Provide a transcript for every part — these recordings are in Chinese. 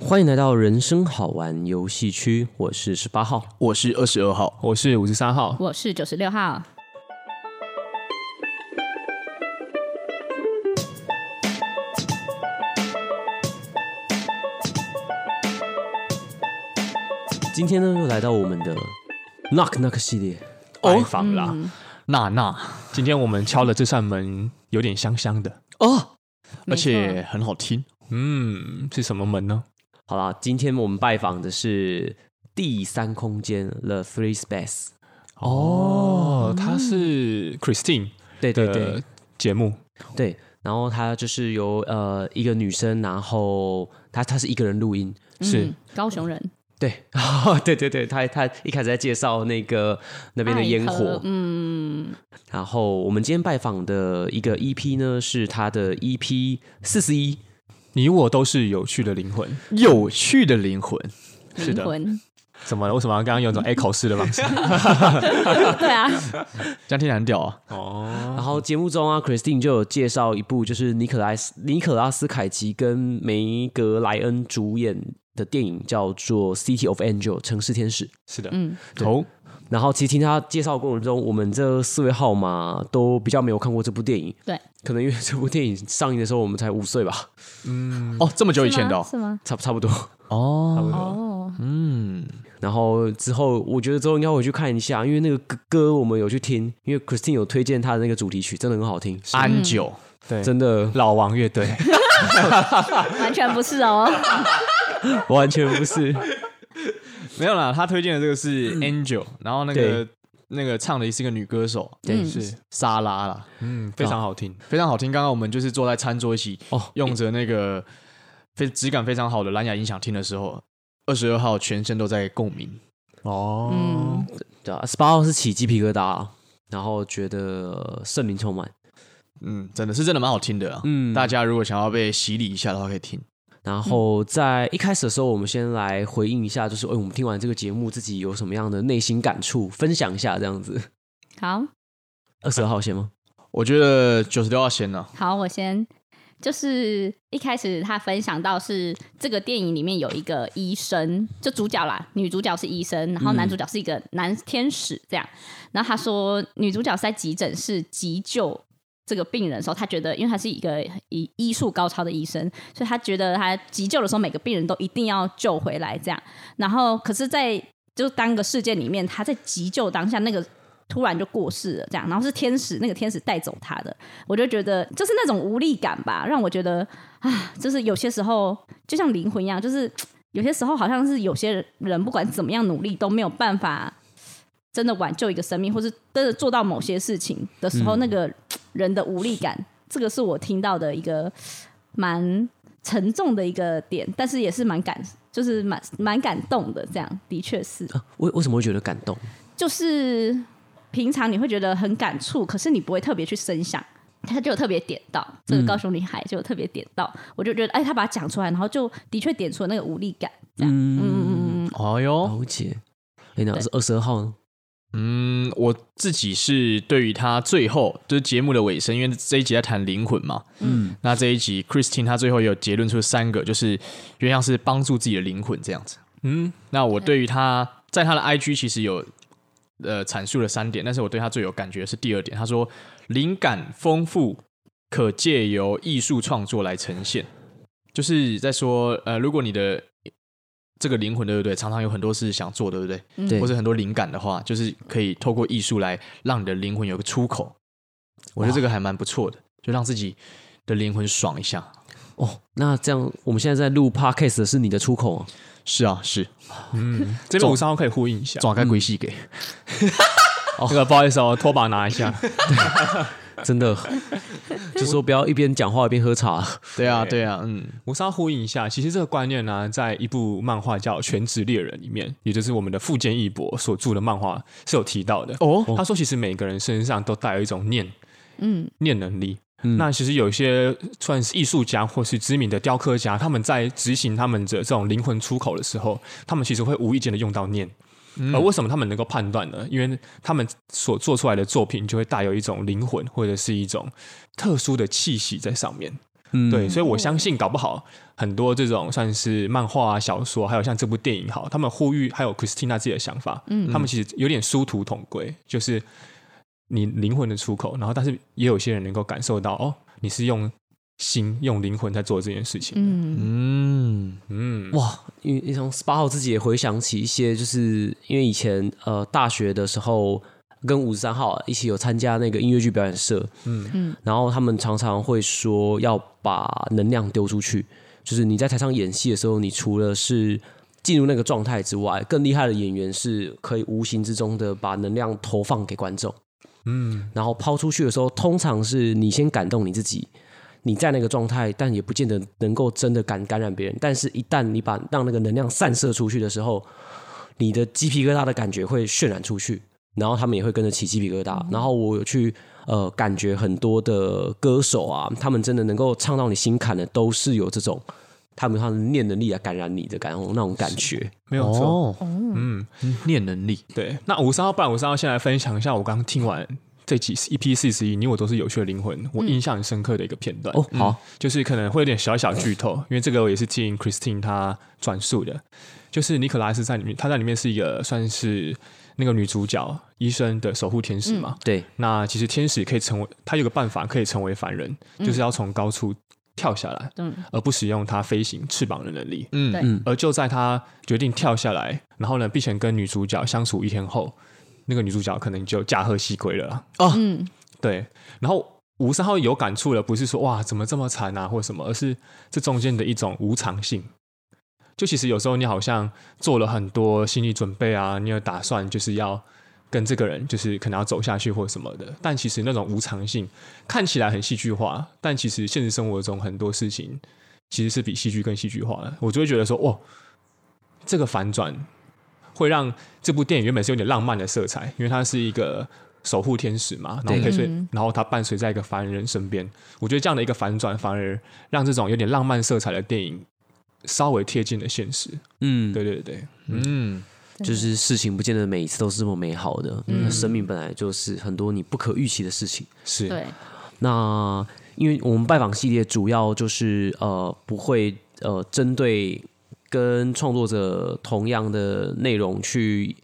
欢迎来到人生好玩游戏区，我是十八号，我是二十二号，我是五十三号，我是九十六号。今天呢，又来到我们的 Knock Knock 系列拜访啦。嗯。娜娜，今天我们敲的这扇门有点香香的。哦，而且很好听。嗯，是什么门呢？好啦，今天我们拜访的是第三空间 The Three Space。哦，他是 Christine 对对对。节目，对，然后他就是由呃一个女生，然后她她是一个人录音，是。嗯高雄人，对，对对对，他他一开始在介绍那个那边的烟火，嗯，然后我们今天拜访的一个 EP 呢，是他的 EP 四十一，你我都是有趣的灵魂。有趣的灵魂，是的。魂，怎么了？为什么刚刚用一种 echo 式的方式？对啊，这样听起来很屌啊！哦，然后节目中啊，Christine 就有介绍一部就是尼可拉斯尼可拉斯凯奇跟梅格莱恩主演的电影，叫做《City of Angel》城市天使。是的，嗯，头然后其实听他介绍过程中，我们这四位号码都比较没有看过这部电影，对，可能因为这部电影上映的时候我们才五岁吧，嗯。哦，这么久以前的哦，是吗？差差不多。哦，哦，嗯，然后之后，我觉得之后应该回去看一下，因为那个歌歌我们有去听，因为 Christine 有推荐他的那个主题曲，真的很好听，安久，对，真的。老王乐队，完全不是哦，完全不是。没有啦，他推荐的这个是 Angel，然后那个对那个唱的是一个女歌手，对是，莎拉啦，嗯，非常好听。非常好听。刚刚我们就是坐在餐桌一起，哦用着那个非质感非常好的蓝牙音响听的时候，二十二号全身都在共鸣。哦，嗯，对啊，十八号是起鸡皮疙瘩，然后觉得圣灵充满。嗯，真的是真的蛮好听的啊。嗯大家如果想要被洗礼一下的话，可以听。然后在一开始的时候，我们先来回应一下，就是哎，我们听完这个节目，自己有什么样的内心感触，分享一下这样子。好二十二号先吗？我觉得九十六号先呢、好，我先。就是一开始他分享到是这个电影里面有一个医生，就主角啦，女主角是医生，然后男主角是一个男天使这样。然后他说女主角是在急诊室急救这个病人的时候，他觉得因为他是一个医医术高超的医生，所以他觉得他急救的时候每个病人都一定要救回来这样。然后可是，在就当个事件里面，他在急救当下那个。突然就过世了，这样，然后是天使，那个天使带走他的，我就觉得就是那种无力感吧，让我觉得啊，就是有些时候就像灵魂一样，就是有些时候好像是有些人不管怎么样努力都没有办法真的挽救一个生命，或是真的做到某些事情的时候，嗯、那个人的无力感，这个是我听到的一个蛮沉重的一个点，但是也是蛮感，就是蛮蛮感动的，这样的确是。啊，为为什么会觉得感动？就是。平常你会觉得很感触，可是你不会特别去深想，他就有特别点到这个高雄女孩，就有特别点到，嗯、我就觉得哎，他把它讲出来，然后就的确点出了那个无力感，这样，嗯嗯嗯嗯，哦哟，了解。哎，那是二十二号呢？嗯，我自己是对于他最后就是节目的尾声，因为这一集在谈灵魂嘛，嗯，那这一集 Christine 他最后有结论出三个，就是原像是帮助自己的灵魂这样子，嗯，那我对于他在他的 IG 其实有。呃，阐述了三点，但是我对他最有感觉是第二点。他说，灵感丰富，可借由艺术创作来呈现，就是在说，呃，如果你的这个灵魂对不对，常常有很多事想做，对不对？对，或者很多灵感的话，就是可以透过艺术来让你的灵魂有个出口。我觉得这个还蛮不错的，就让自己的灵魂爽一下。哦，那这样我们现在在录 Podcast 的是你的出口啊？是啊，是，嗯，这边五三号可以呼应一下，转开鬼戏给。那个不好意思哦，拖把拿一下。真的，就说不要一边讲话一边喝茶。对啊，对啊，嗯，我稍微呼应一下，其实这个观念呢、啊，在一部漫画叫《全职猎人》里面，也就是我们的富坚义博所著的漫画是有提到的。哦，他说其实每个人身上都带有一种念，嗯，念能力。嗯、那其实有一些算是艺术家或是知名的雕刻家，他们在执行他们的这种灵魂出口的时候，他们其实会无意间的用到念。嗯、而为什么他们能够判断呢？因为他们所做出来的作品就会带有一种灵魂或者是一种特殊的气息在上面。嗯，对，所以我相信搞不好很多这种算是漫画啊、小说，还有像这部电影，好，他们呼吁还有 Christina 自己的想法，嗯，他们其实有点殊途同归，就是你灵魂的出口，然后但是也有些人能够感受到，哦，你是用心、用灵魂在做这件事情，嗯。嗯。嗯，哇，因为从十八号自己也回想起一些，就是因为以前呃大学的时候。跟五十三号一起有参加那个音乐剧表演社，嗯。嗯，然后他们常常会说要把能量丢出去，就是你在台上演戏的时候，你除了是进入那个状态之外，更厉害的演员是可以无形之中的把能量投放给观众，嗯，然后抛出去的时候，通常是你先感动你自己，你在那个状态，但也不见得能够真的感感染别人，但是一旦你把让那个能量散射出去的时候，你的鸡皮疙瘩的感觉会渲染出去。然后他们也会跟着起鸡皮疙瘩。嗯、然后我有去呃，感觉很多的歌手啊，他们真的能够唱到你心坎的，都是有这种他们他的念能力来感染你的感那种感觉，没有错。哦、嗯，念能力。对，那五三号，不然五三号先来分享一下我刚刚听完这集 EP 四十一，你我都是有趣的灵魂，我印象很深刻的一个片段。哦、嗯，好、嗯，就是可能会有点小小剧透，因为这个我也是听 Christine 她转述的，就是尼可拉斯在里面，他在里面是一个算是。那个女主角医生的守护天使嘛，嗯、对。那其实天使可以成为，他有个办法可以成为凡人，嗯、就是要从高处跳下来，嗯、而不使用他飞行翅膀的能力。嗯，对。而就在他决定跳下来，然后呢，并且跟女主角相处一天后，那个女主角可能就驾鹤西归了。哦，嗯，对。然后五三号有感触了，不是说哇怎么这么惨啊，或什么，而是这中间的一种无常性。就其实有时候你好像做了很多心理准备啊，你有打算就是要跟这个人就是可能要走下去或什么的，但其实那种无常性看起来很戏剧化，但其实现实生活中很多事情其实是比戏剧更戏剧化的。我就会觉得说，哦，这个反转会让这部电影原本是有点浪漫的色彩，因为它是一个守护天使嘛，然后可以随，然后它伴随在一个凡人身边。我觉得这样的一个反转反而让这种有点浪漫色彩的电影。稍微贴近了现实，嗯，对对对，嗯，就是事情不见得每一次都是这么美好的，嗯，生命本来就是很多你不可预期的事情，是。对。那因为我们拜访系列主要就是呃不会呃针对跟创作者同样的内容去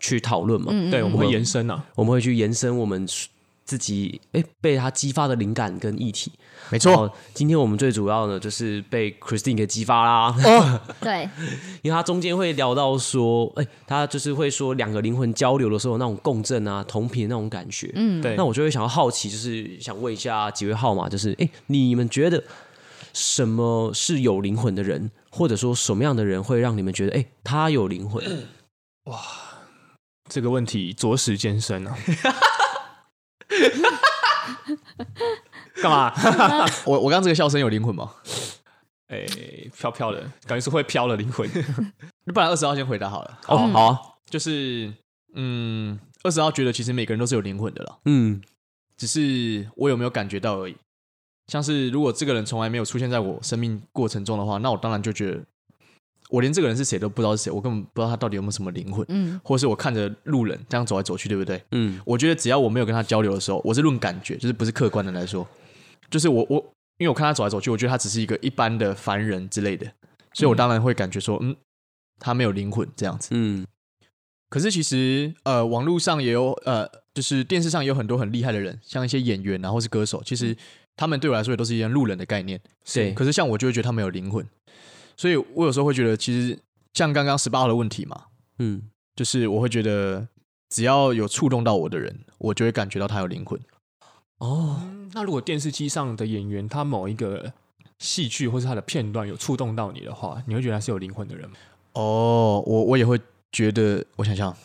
去讨论嘛，嗯，对，我们会延伸啊，我们会去延伸我们。自己哎，被他激发的灵感跟议题，没错。今天我们最主要的就是被 Christine 给激发啦。哦，对，因为他中间会聊到说，哎，他就是会说两个灵魂交流的时候那种共振啊、同频那种感觉。嗯，对。那我就会想要好奇，就是想问一下几位号码，就是哎，你们觉得什么是有灵魂的人，或者说什么样的人会让你们觉得哎，他有灵魂？哇，这个问题着实艰深啊。干嘛？我我刚刚这个笑声有灵魂吗？哎、欸，飘飘的，感觉是会飘的灵魂。不然二十号先回答好了。哦，嗯、好啊，就是嗯，二十号觉得其实每个人都是有灵魂的了。嗯，只是我有没有感觉到而已。像是如果这个人从来没有出现在我生命过程中的话，那我当然就觉得。我连这个人是谁都不知道是谁，我根本不知道他到底有没有什么灵魂，嗯，或者是我看着路人这样走来走去，对不对？嗯，我觉得只要我没有跟他交流的时候，我是论感觉，就是不是客观的来说，就是我我因为我看他走来走去，我觉得他只是一个一般的凡人之类的，所以我当然会感觉说，嗯，他没有灵魂这样子，嗯。可是其实呃，网络上也有呃，就是电视上也有很多很厉害的人，像一些演员啊，或是歌手，其实他们对我来说也都是一样路人的概念，对。可是像我就会觉得他们有灵魂。所以我有时候会觉得，其实像刚刚十八号的问题嘛，嗯，就是我会觉得，只要有触动到我的人，我就会感觉到他有灵魂。哦，那如果电视机上的演员他某一个戏剧或是他的片段有触动到你的话，你会觉得他是有灵魂的人吗？哦，我我也会觉得，我想想，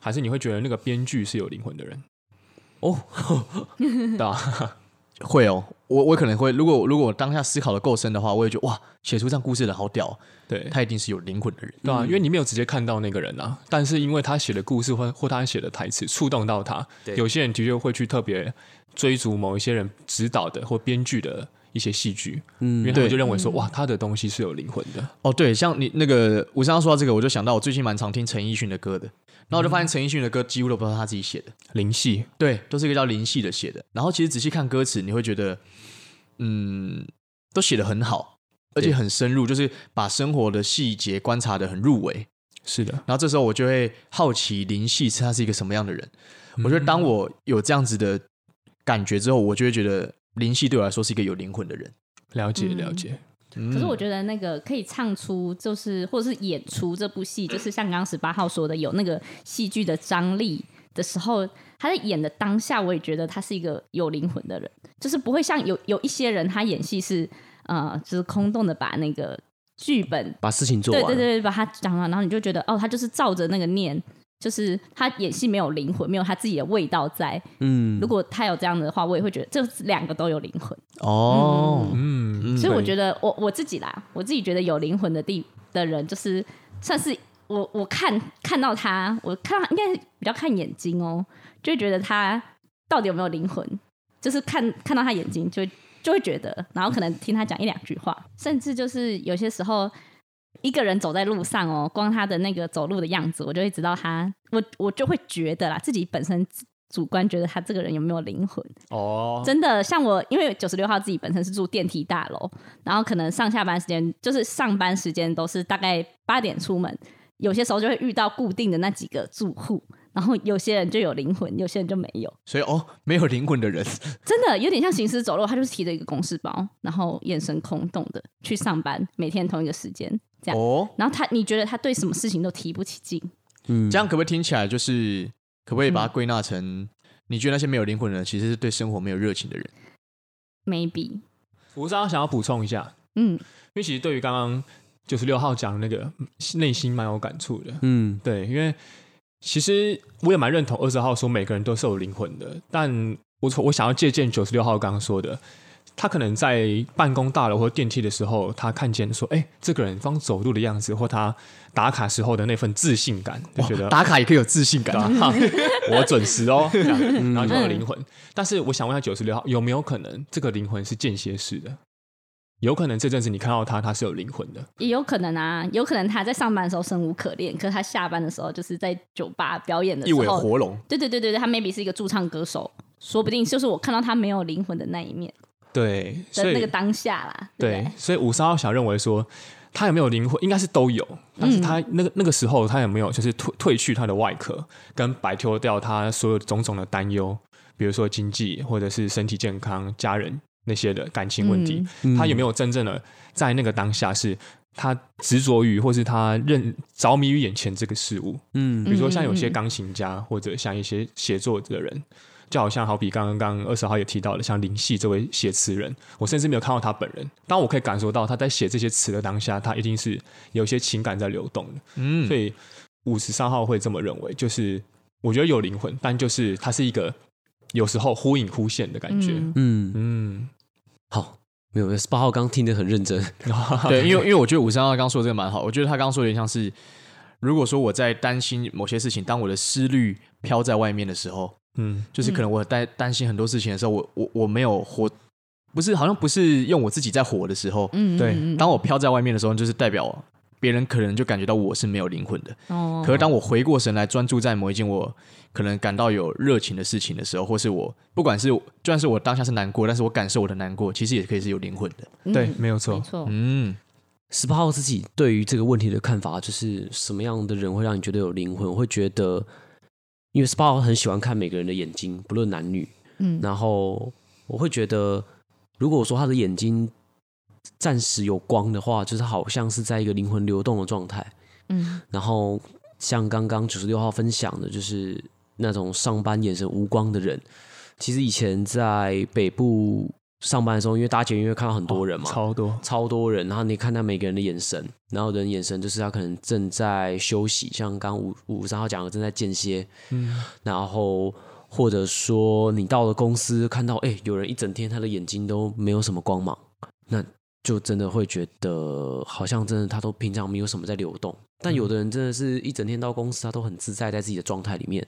还是你会觉得那个编剧是有灵魂的人？哦，对吧？会哦，我我可能会，如果如果我当下思考的够深的话，我也觉得哇，写出这样故事的好屌，对，他一定是有灵魂的人，对啊，因为你没有直接看到那个人啊，但是因为他写的故事或或他写的台词触动到他，对。有些人的确会去特别追逐某一些人指导的或编剧的一些戏剧，嗯，因为他们就认为说哇，他的东西是有灵魂的。哦，对，像你那个我刚刚说到这个，我就想到我最近蛮常听陈奕迅的歌的。然后我就发现陈奕迅的歌几乎都不知道他自己写的，灵系，对，都是一个叫灵系的写的。然后其实仔细看歌词，你会觉得，嗯，都写的很好，而且很深入，就是把生活的细节观察的很入微。是的，然后这时候我就会好奇林夕他是一个什么样的人。嗯、我觉得当我有这样子的感觉之后，我就会觉得林夕对我来说是一个有灵魂的人。了解，了解。嗯、可是我觉得那个可以唱出，就是或者是演出这部戏，就是像刚刚十八号说的，有那个戏剧的张力的时候，他在演的当下，我也觉得他是一个有灵魂的人，就是不会像有有一些人他演戏是呃，就是空洞的把那个。剧本把事情做完，对对对，把它讲完，然后你就觉得哦，他就是照着那个念，就是他演戏没有灵魂，没有他自己的味道在。嗯，如果他有这样的话，我也会觉得这两个都有灵魂。哦，嗯，嗯，所以我觉得我我自己啦，我自己觉得有灵魂的地的人，就是算是我我看看到他，我看到应该比较看眼睛哦，就会觉得他到底有没有灵魂，就是看看到他眼睛就会。就会觉得，然后可能听他讲一两句话，甚至就是有些时候一个人走在路上哦，光他的那个走路的样子，我就会知道他，我我就会觉得啦，自己本身主观觉得他这个人有没有灵魂哦，真的像我，因为九十六号自己本身是住电梯大楼，然后可能上下班时间就是上班时间都是大概八点出门，有些时候就会遇到固定的那几个住户。然后有些人就有灵魂，有些人就没有。所以哦，没有灵魂的人，真的有点像行尸走肉。他就是提着一个公事包，然后眼神空洞的去上班，每天同一个时间这样。哦，然后他，你觉得他对什么事情都提不起劲？嗯，这样可不可以听起来就是，可不可以把它归纳成，嗯、你觉得那些没有灵魂的人，其实是对生活没有热情的人？Maybe。我刚刚想要补充一下，嗯，因为其实对于刚刚九十六号讲的那个内心蛮有感触的，嗯，对，因为。其实我也蛮认同二十号说每个人都是有灵魂的，但我我想要借鉴九十六号刚刚说的，他可能在办公大楼或电梯的时候，他看见说，哎，这个人方走路的样子，或他打卡时候的那份自信感，就觉得打卡也可以有自信感，啊 我准时哦，然后就有灵魂。但是我想问一下九十六号，有没有可能这个灵魂是间歇式的？有可能这阵子你看到他，他是有灵魂的。也有可能啊，有可能他在上班的时候生无可恋，可是他下班的时候就是在酒吧表演的时候，一尾活龙。对对对对对，他 maybe 是一个驻唱歌手，说不定就是我看到他没有灵魂的那一面。对，的那个当下啦。对，对，所以五三号想认为说他有没有灵魂，应该是都有，但是他那个、嗯、那个时候他有没有就是退褪去他的外壳，跟摆脱掉他所有种种的担忧，比如说经济或者是身体健康、家人。那些的感情问题，嗯、他有没有真正的在那个当下，是他执着于，或是他认着迷于眼前这个事物？嗯，比如说像有些钢琴家，或者像一些写作的人，就好像好比刚刚刚二十号也提到了，像林夕这位写词人，我甚至没有看到他本人，但我可以感受到他在写这些词的当下，他一定是有些情感在流动的。嗯，所以五十三号会这么认为，就是我觉得有灵魂，但就是他是一个。有时候忽隐忽现的感觉，嗯。嗯，嗯，好，没有，十八号刚听得很认真，对，因为因为我觉得五三号刚说的这个蛮好，我觉得他刚刚说的有点像是，如果说我在担心某些事情，当我的思虑飘在外面的时候，嗯，就是可能我担担心很多事情的时候，我我我没有活，不是好像不是用我自己在活的时候，嗯，对，当我飘在外面的时候，就是代表。别人可能就感觉到我是没有灵魂的，哦。可是当我回过神来，专注在某一件我可能感到有热情的事情的时候，或是我不管是就算是我当下是难过，但是我感受我的难过，其实也可以是有灵魂的。嗯、对，没有错，没错。嗯，十八号自己对于这个问题的看法，就是什么样的人会让你觉得有灵魂？我会觉得，因为 SPA 很喜欢看每个人的眼睛，不论男女。嗯，然后我会觉得，如果说他的眼睛。暂时有光的话，就是好像是在一个灵魂流动的状态。嗯，然后像刚刚九十六号分享的，就是那种上班眼神无光的人。其实以前在北部上班的时候，因为搭捷运会看到很多人嘛，哦，超多超多人。然后你看到每个人的眼神，然后人眼神就是他可能正在休息，像刚五五三号讲的正在间歇。嗯，然后或者说你到了公司看到，哎，有人一整天他的眼睛都没有什么光芒，那。就真的会觉得好像真的他都平常没有什么在流动，但有的人真的是一整天到公司，他都很自在在自己的状态里面，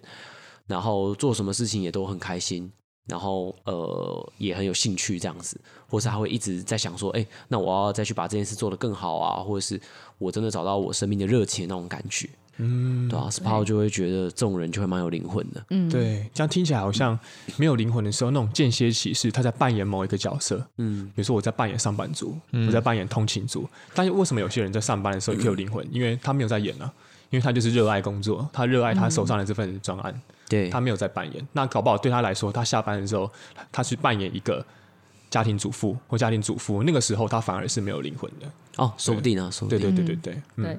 然后做什么事情也都很开心，然后呃也很有兴趣这样子，或是他会一直在想说，哎，那我要再去把这件事做得更好啊，或者是我真的找到我生命的热情的那种感觉。嗯，对啊，Spa 号就会觉得这种人就会蛮有灵魂的。嗯，对，这样听起来好像没有灵魂的时候，那种间歇期是他在扮演某一个角色。嗯，比如说我在扮演上班族，我在扮演通勤族。但是为什么有些人在上班的时候也可以有灵魂？因为他没有在演呢、啊，因为他就是热爱工作，他热爱他手上的这份专案。对，他没有在扮演。那搞不好对他来说，他下班的时候，他去扮演一个家庭主妇或家庭主妇，那个时候他反而是没有灵魂的。哦，说不定啊，说不定。对对对对对，嗯。对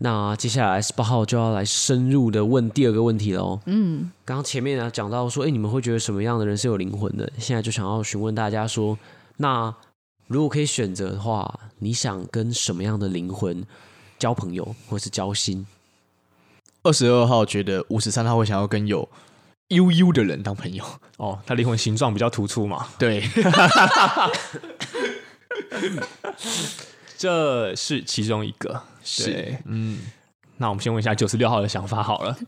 那接下来十八号就要来深入的问第二个问题喽。嗯，刚刚前面呢讲到说，哎，你们会觉得什么样的人是有灵魂的？现在就想要询问大家说，那如果可以选择的话，你想跟什么样的灵魂交朋友，或是交心？二十二号觉得五十三号会想要跟有悠悠的人当朋友。哦，他灵魂形状比较突出嘛？对。这是其中一个，是嗯，那我们先问一下九十六号的想法好了。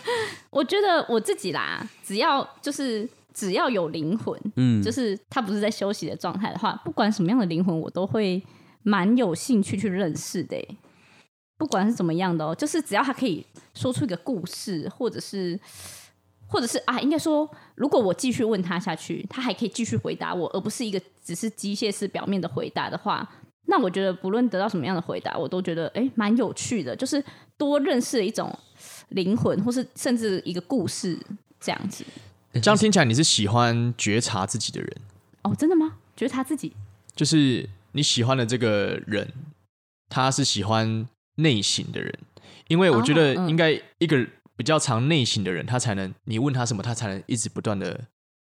我觉得我自己啦，只要就是只要有灵魂，嗯，就是他不是在休息的状态的话，不管什么样的灵魂，我都会蛮有兴趣去认识的。不管是怎么样的哦，就是只要他可以说出一个故事，或者是，或者是啊，应该说，如果我继续问他下去，他还可以继续回答我，而不是一个只是机械式表面的回答的话。那我觉得，不论得到什么样的回答，我都觉得哎，蛮有趣的，就是多认识了一种灵魂，或是甚至一个故事这样子。这样听起来，你是喜欢觉察自己的人哦？真的吗？觉察自己，就是你喜欢的这个人，他是喜欢内省的人，因为我觉得应该一个比较常内省的人，他才能你问他什么，他才能一直不断的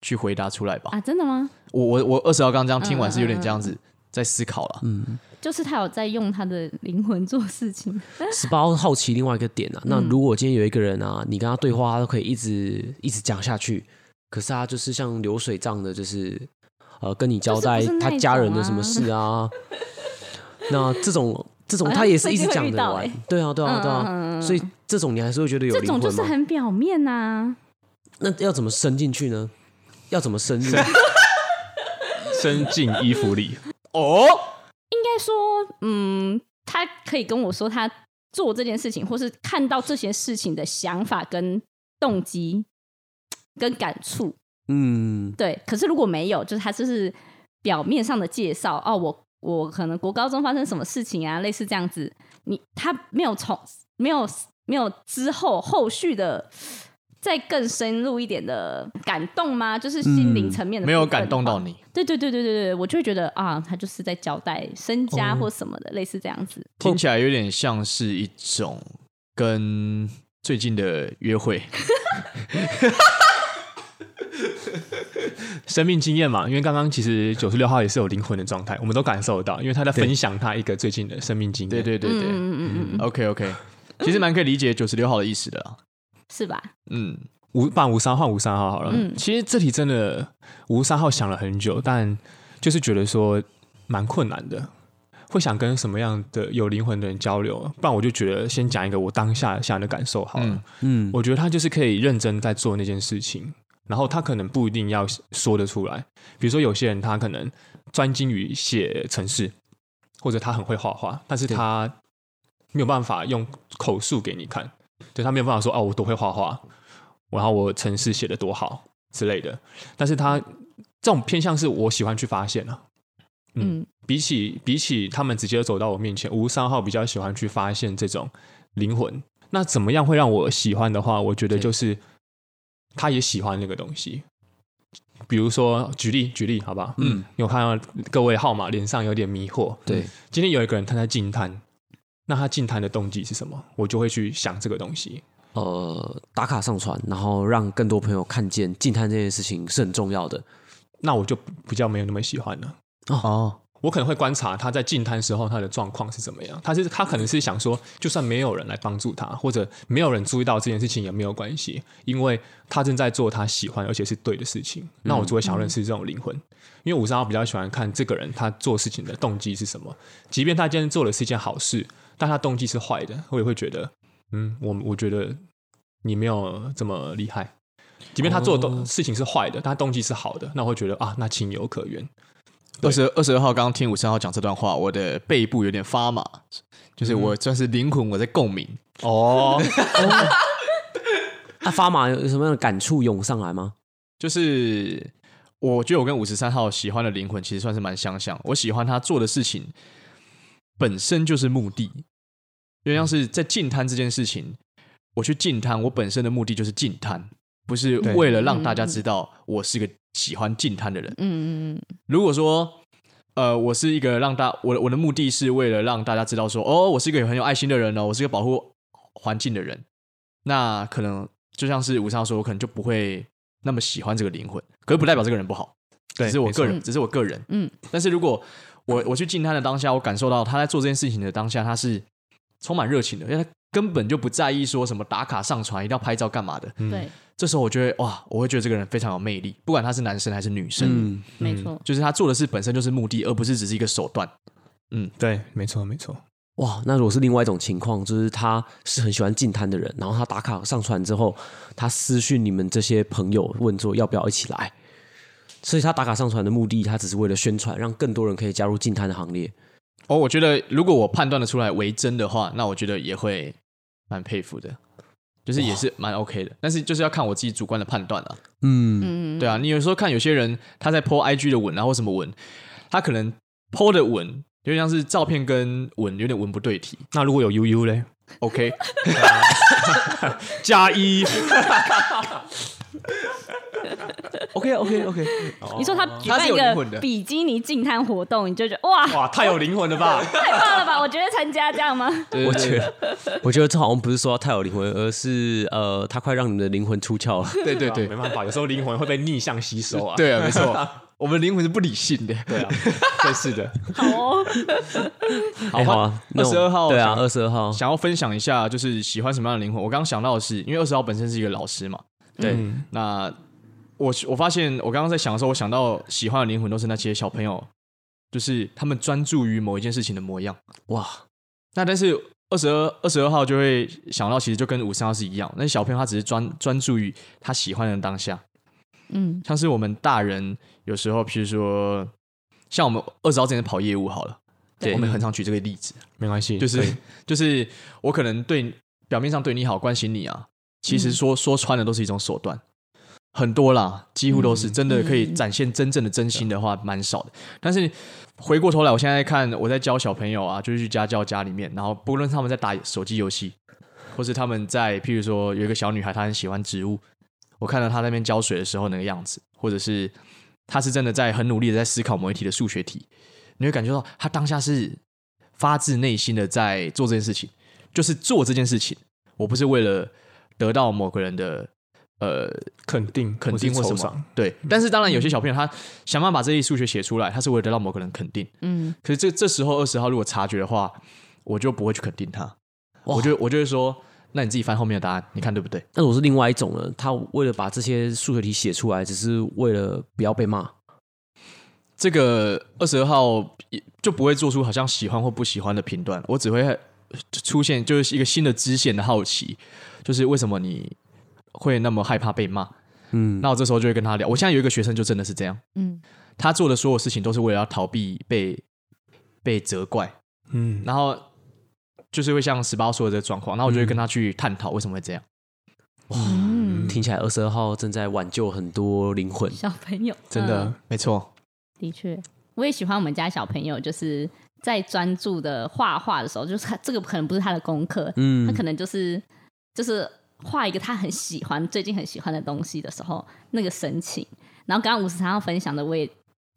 去回答出来吧？啊，真的吗？我我我二十号刚刚这样听完是有点这样子。在思考了，嗯，就是他有在用他的灵魂做事情。十八号好奇另外一个点啊，那如果今天有一个人啊，你跟他对话，他都可以一直一直讲下去，可是他就是像流水账的，就是呃，跟你交代他家人的什么事啊，那这种这种他也是一直讲的完，对啊，对啊，对啊，所以这种你还是会觉得有？这种就是很表面呐。那要怎么伸进去呢？要怎么深入？伸进衣服里。哦，应该说，嗯，他可以跟我说他做这件事情，或是看到这些事情的想法跟动机跟感触，嗯，对。可是如果没有，就是他就是表面上的介绍，哦，我我可能国高中发生什么事情啊，类似这样子，你他没有从没有没有之后后续的。再更深入一点的感动吗？就是心灵层面的、嗯，没有感动到你。对对对对对对，我就会觉得啊，他就是在交代身家或什么的，哦、类似这样子。听起来有点像是一种跟最近的约会，生命经验嘛。因为刚刚其实九十六号也是有灵魂的状态，我们都感受得到，因为他在分享他一个最近的生命经验。对对对对，嗯嗯嗯嗯。OK OK，其实蛮可以理解九十六号的意思的啦。是吧？嗯，五把五三换五三号好了。嗯，其实这题真的五三号想了很久，但就是觉得说蛮困难的。会想跟什么样的有灵魂的人交流？不然我就觉得先讲一个我当下想的感受好了。嗯，我觉得他就是可以认真在做那件事情，然后他可能不一定要说得出来。比如说有些人他可能专精于写程式，或者他很会画画，但是他没有办法用口述给你看。对，他没有办法说哦，我多会画画，然后我程式写的多好之类的。但是他这种偏向是我喜欢去发现啊。嗯，嗯比起比起他们直接走到我面前，五三号比较喜欢去发现这种灵魂。那怎么样会让我喜欢的话，我觉得就是他也喜欢那个东西。比如说举例举例，好不好？嗯，有看到各位号码脸上有点迷惑。对，今天有一个人他在静叹。那他净滩的动机是什么？我就会去想这个东西。呃，打卡上传，然后让更多朋友看见净滩这件事情是很重要的。那我就比较没有那么喜欢了。哦，我可能会观察他在进摊时候他的状况是怎么样。他是他可能是想说，就算没有人来帮助他，或者没有人注意到这件事情也没有关系，因为他正在做他喜欢而且是对的事情。那我就会想认识这种灵魂。因为五三号比较喜欢看这个人他做事情的动机是什么，即便他今天做的是一件好事，但他动机是坏的，我也会觉得，嗯，我我觉得你没有这么厉害。即便他做的事情是坏的，但他动机是好的，那我会觉得啊，那情有可原。二十二十二号刚刚听五三号讲这段话，我的背部有点发麻，就是我算是灵魂我在共鸣，哦，那发麻有什么样的感触涌上来吗？就是我觉得我跟五十三号喜欢的灵魂其实算是蛮相像。我喜欢他做的事情本身就是目的，因为像是在净滩这件事情，我去净滩，我本身的目的就是净滩，不是为了让大家知道我是个喜欢净滩的人。嗯嗯嗯。如果说呃，我是一个让大我我的目的是为了让大家知道说，哦，我是一个很有爱心的人哦，我是一个保护环境的人，那可能就像是五十三号说，我可能就不会。那么喜欢这个灵魂，可是不代表这个人不好，只是我个人，只是我个人。嗯，但是如果我我去净滩的当下，我感受到他在做这件事情的当下，他是充满热情的，因为他根本就不在意说什么打卡上传，一定要拍照干嘛的。对，这时候我觉得哇，我会觉得这个人非常有魅力，不管他是男生还是女生。嗯，没错，就是他做的事本身就是目的，而不是只是一个手段。嗯，对，没错，没错。哇，那如果是另外一种情况，就是他是很喜欢进摊的人，然后他打卡上传之后，他私讯你们这些朋友问说要不要一起来，所以他打卡上传的目的，他只是为了宣传，让更多人可以加入进摊的行列。哦，我觉得如果我判断的出来为真的话，那我觉得也会蛮佩服的，就是也是蛮 OK 的，但是就是要看我自己主观的判断了。嗯，对啊，你有时候看有些人他在 po IG 的文啊或什么文，他可能 po 的文。有点像是照片跟文有点文不对题。那如果有 UU 嘞？OK，加一。OK OK OK。你说他举办一个比基尼净滩活动，你就觉得哇哇太有灵魂了吧？太棒了吧？我觉得参加这样吗？我觉得，我觉得这好像不是说他太有灵魂，而是呃，他快让你的灵魂出窍了。对对对，没办法，有时候灵魂会被逆向吸收啊。对啊，没错。我们的灵魂是不理性的，对啊，对，是的。好哦，好啊，二十二号，对啊，二十二号想要分享一下，就是喜欢什么样的灵魂。我刚刚想到的是，因为二十号本身是一个老师嘛，对。嗯、那我我发现，我刚刚在想的时候，我想到喜欢的灵魂都是那些小朋友，就是他们专注于某一件事情的模样。哇，那但是二十二二十二号就会想到，其实就跟五十三号是一样，那些小朋友他只是专专注于他喜欢的当下。嗯，像是我们大人有时候，譬如说，像我们二十号之前跑业务好了，对，我们很常举这个例子，没关系，就是就是我可能对表面上对你好，关心你啊，其实说说穿的都是一种手段，很多啦，几乎都是真的可以展现真正的真心的话，蛮少的。但是回过头来，我现在看我在教小朋友啊，就是去家教家里面，然后不论他们在打手机游戏，或是他们在譬如说有一个小女孩，她很喜欢植物。我看到她那边浇水的时候那个样子，或者是她是真的在很努力的在思考某一题的数学题，你会感觉到她当下是发自内心的在做这件事情，就是做这件事情。我不是为了得到某个人的呃肯定、肯定或什么，对。但是当然有些小朋友他想办法把这些数学写出来，他是为了得到某个人肯定。嗯。可是这这时候二十号如果察觉的话，我就不会去肯定他，我就我就会说。那你自己翻后面的答案，你看对不对？那我是另外一种了。他为了把这些数学题写出来，只是为了不要被骂。这个二十二号就不会做出好像喜欢或不喜欢的评断，我只会出现就是一个新的支线的好奇，就是为什么你会那么害怕被骂？嗯，那我这时候就会跟他聊。我现在有一个学生就真的是这样，嗯，他做的所有事情都是为了要逃避被被责怪，嗯，然后。就是会像十八号说的这个状况，那我就会跟他去探讨为什么会这样。哇，嗯、听起来二十二号正在挽救很多灵魂，小朋友。真的、嗯、没错。的确，我也喜欢我们家小朋友，就是在专注的画画的时候，就是他这个可能不是他的功课，嗯，他可能就是就是画一个他很喜欢、最近很喜欢的东西的时候，那个神情。然后刚刚五十三号分享的，我也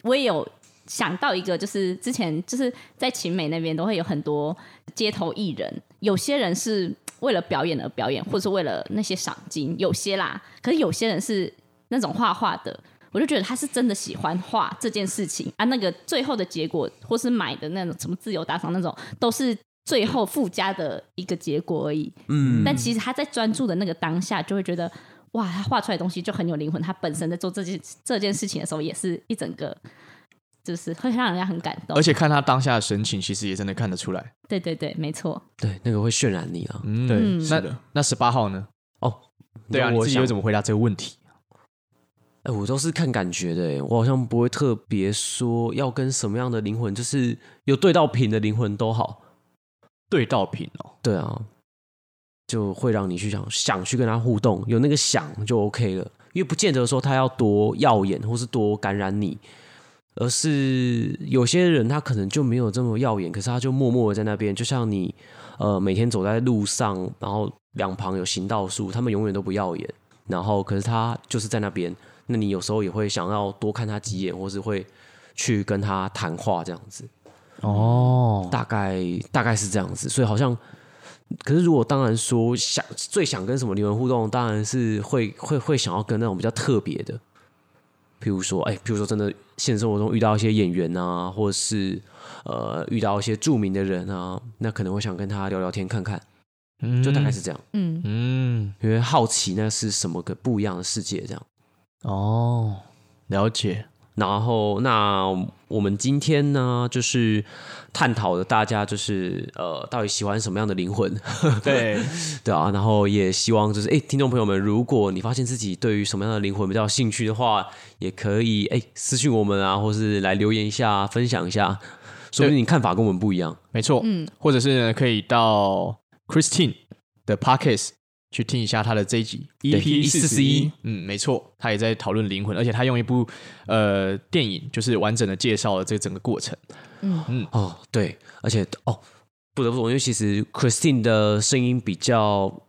我也有。想到一个，就是之前就是在秦美那边都会有很多街头艺人，有些人是为了表演而表演，或者是为了那些赏金，有些啦。可是有些人是那种画画的，我就觉得他是真的喜欢画这件事情啊。那个最后的结果，或是买的那种什么自由打赏那种，都是最后附加的一个结果而已。嗯。但其实他在专注的那个当下，就会觉得哇，他画出来的东西就很有灵魂。他本身在做这件这件事情的时候，也是一整个。就是会让人家很感动，而且看他当下的神情，其实也真的看得出来。对对对，没错。对，那个会渲染你啊。嗯，对。那那十八号呢？哦，对啊，我自己会怎么回答这个问题？哎，我都是看感觉的，我好像不会特别说要跟什么样的灵魂，就是有对到频的灵魂都好。对到频哦。对啊。就会让你去想想去跟他互动，有那个想就 OK 了，因为不见得说他要多耀眼或是多感染你，而是有些人他可能就没有这么耀眼，可是他就默默的在那边，就像你呃每天走在路上，然后两旁有行道树，他们永远都不耀眼，然后可是他就是在那边，那你有时候也会想要多看他几眼，或是会去跟他谈话这样子。哦，大概大概是这样子，所以好像，可是如果当然说想最想跟什么灵魂互动，当然是会会会想要跟那种比较特别的，譬如说，哎、欸，譬如说真的现实生活中遇到一些演员啊，或者是呃遇到一些著名的人啊，那可能会想跟他聊聊天看看，嗯，就大概是这样，嗯。嗯，因为好奇那是什么个不一样的世界这样，哦，了解。然后，那我们今天呢，就是探讨的大家就是呃，到底喜欢什么样的灵魂？对对啊。然后也希望就是，哎，听众朋友们，如果你发现自己对于什么样的灵魂比较有兴趣的话，也可以哎私信我们啊，或是来留言一下，分享一下，说不定你看法跟我们不一样。没错，嗯，或者是，可以到 Christine 的 Podcast。去听一下他的这一集 EP 四十一，嗯，没错，他也在讨论灵魂，而且他用一部呃电影，就是完整的介绍了这整个过程。嗯。嗯。哦，对，而且哦，不得不说，因为其实 Christine 的声音比较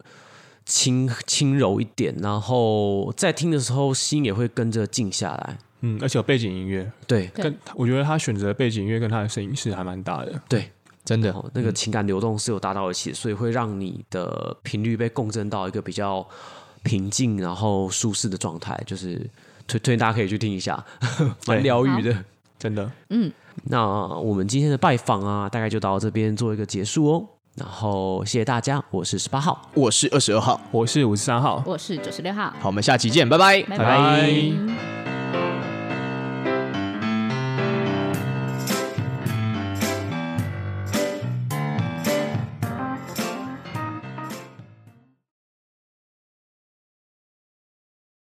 轻轻柔一点，然后在听的时候心也会跟着静下来。嗯，而且有背景音乐，对，跟我觉得他选择的背景音乐跟他的声音是还蛮大的，对。真的，那个情感流动是有达到一起，嗯，所以会让你的频率被共振到一个比较平静，然后舒适的状态。就是推推荐大家可以去听一下，蛮疗愈的，真的。嗯，那我们今天的拜访啊，大概就到这边做一个结束哦。然后谢谢大家，我是十八号，我是二十二号，我是五十三号，我是九十六号。好，我们下期见，拜拜，拜拜。拜拜。